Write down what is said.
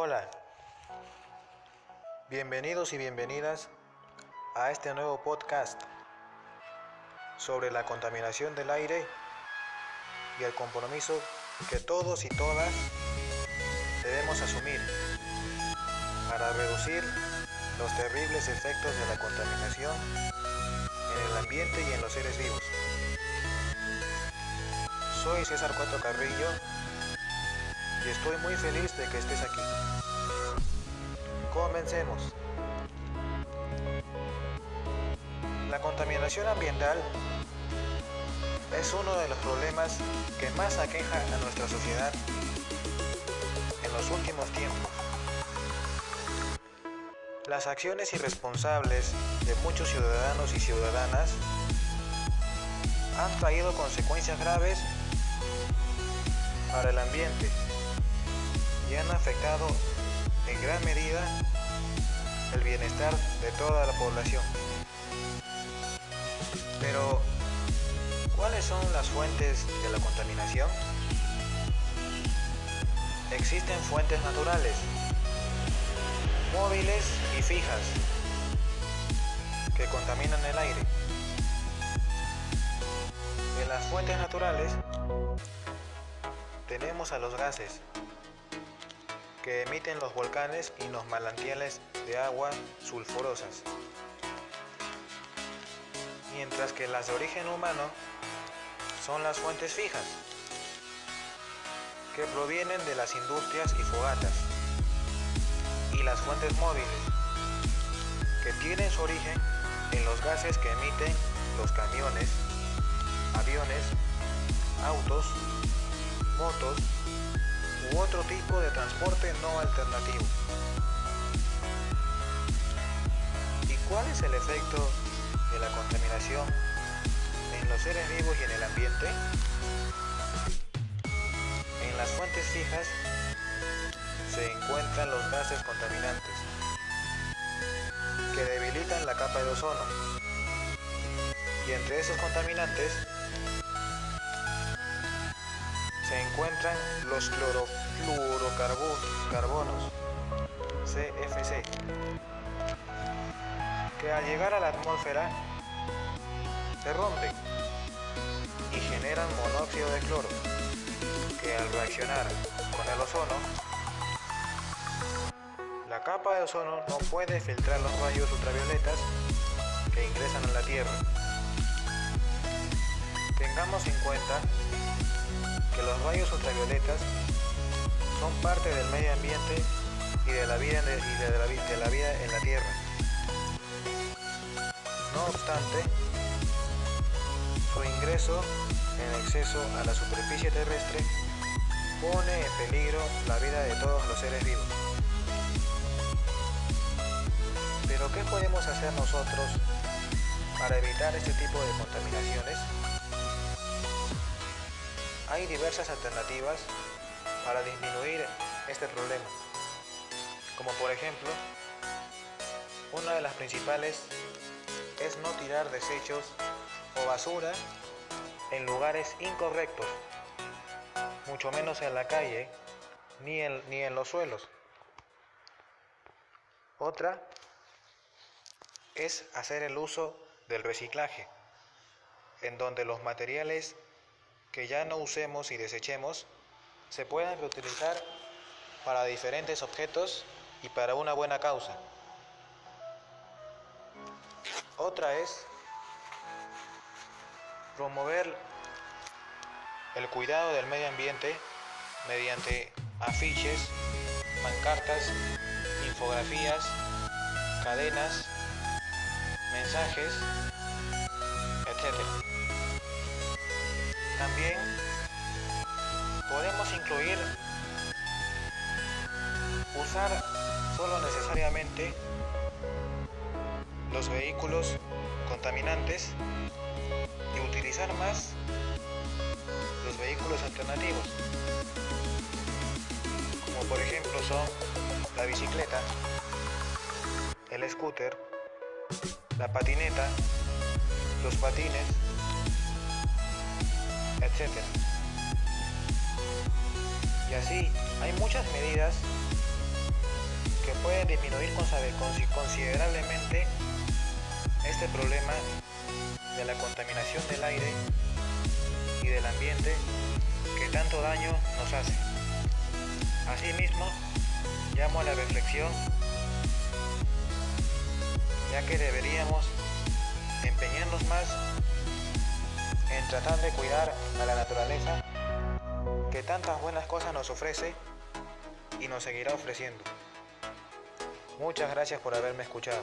Hola, bienvenidos y bienvenidas a este nuevo podcast sobre la contaminación del aire y el compromiso que todos y todas debemos asumir para reducir los terribles efectos de la contaminación en el ambiente y en los seres vivos. Soy César Cuatro Carrillo y estoy muy feliz de que estés aquí. Comencemos. La contaminación ambiental es uno de los problemas que más aqueja a nuestra sociedad en los últimos tiempos. Las acciones irresponsables de muchos ciudadanos y ciudadanas han traído consecuencias graves para el ambiente y han afectado en gran medida el bienestar de toda la población. Pero, ¿cuáles son las fuentes de la contaminación? Existen fuentes naturales, móviles y fijas, que contaminan el aire. En las fuentes naturales tenemos a los gases, que emiten los volcanes y los manantiales de agua sulfurosas. Mientras que las de origen humano son las fuentes fijas, que provienen de las industrias y fogatas, y las fuentes móviles, que tienen su origen en los gases que emiten los camiones, aviones, autos, motos, u otro tipo de transporte no alternativo. ¿Y cuál es el efecto de la contaminación en los seres vivos y en el ambiente? En las fuentes fijas se encuentran los gases contaminantes que debilitan la capa de ozono y entre esos contaminantes se encuentran los clorofluorocarbonos, CFC, que al llegar a la atmósfera se rompen y generan monóxido de cloro, que al reaccionar con el ozono, la capa de ozono no puede filtrar los rayos ultravioletas que ingresan a la Tierra. Tengamos en cuenta que los rayos ultravioletas son parte del medio ambiente y de la vida, en la Tierra. No obstante, su ingreso en exceso a la superficie terrestre pone en peligro la vida de todos los seres vivos. Pero ¿qué podemos hacer nosotros para evitar este tipo de contaminaciones? Hay diversas alternativas para disminuir este problema, como por ejemplo, una de las principales es no tirar desechos o basura en lugares incorrectos, mucho menos en la calle ni en, ni en los suelos. Otra es hacer el uso del reciclaje, en donde los materiales que ya no usemos y desechemos se pueden reutilizar para diferentes objetos y para una buena causa. Otra es promover el cuidado del medio ambiente mediante afiches, pancartas, infografías, cadenas, mensajes, etc. También podemos incluir usar solo necesariamente los vehículos contaminantes y utilizar más los vehículos alternativos, como por ejemplo son la bicicleta, el scooter, la patineta, los patines, etc. Y así hay muchas medidas pueden disminuir considerablemente este problema de la contaminación del aire y del ambiente que tanto daño nos hace. Asimismo, llamo a la reflexión, ya que deberíamos empeñarnos más en tratar de cuidar a la naturaleza que tantas buenas cosas nos ofrece y nos seguirá ofreciendo. Muchas gracias por haberme escuchado.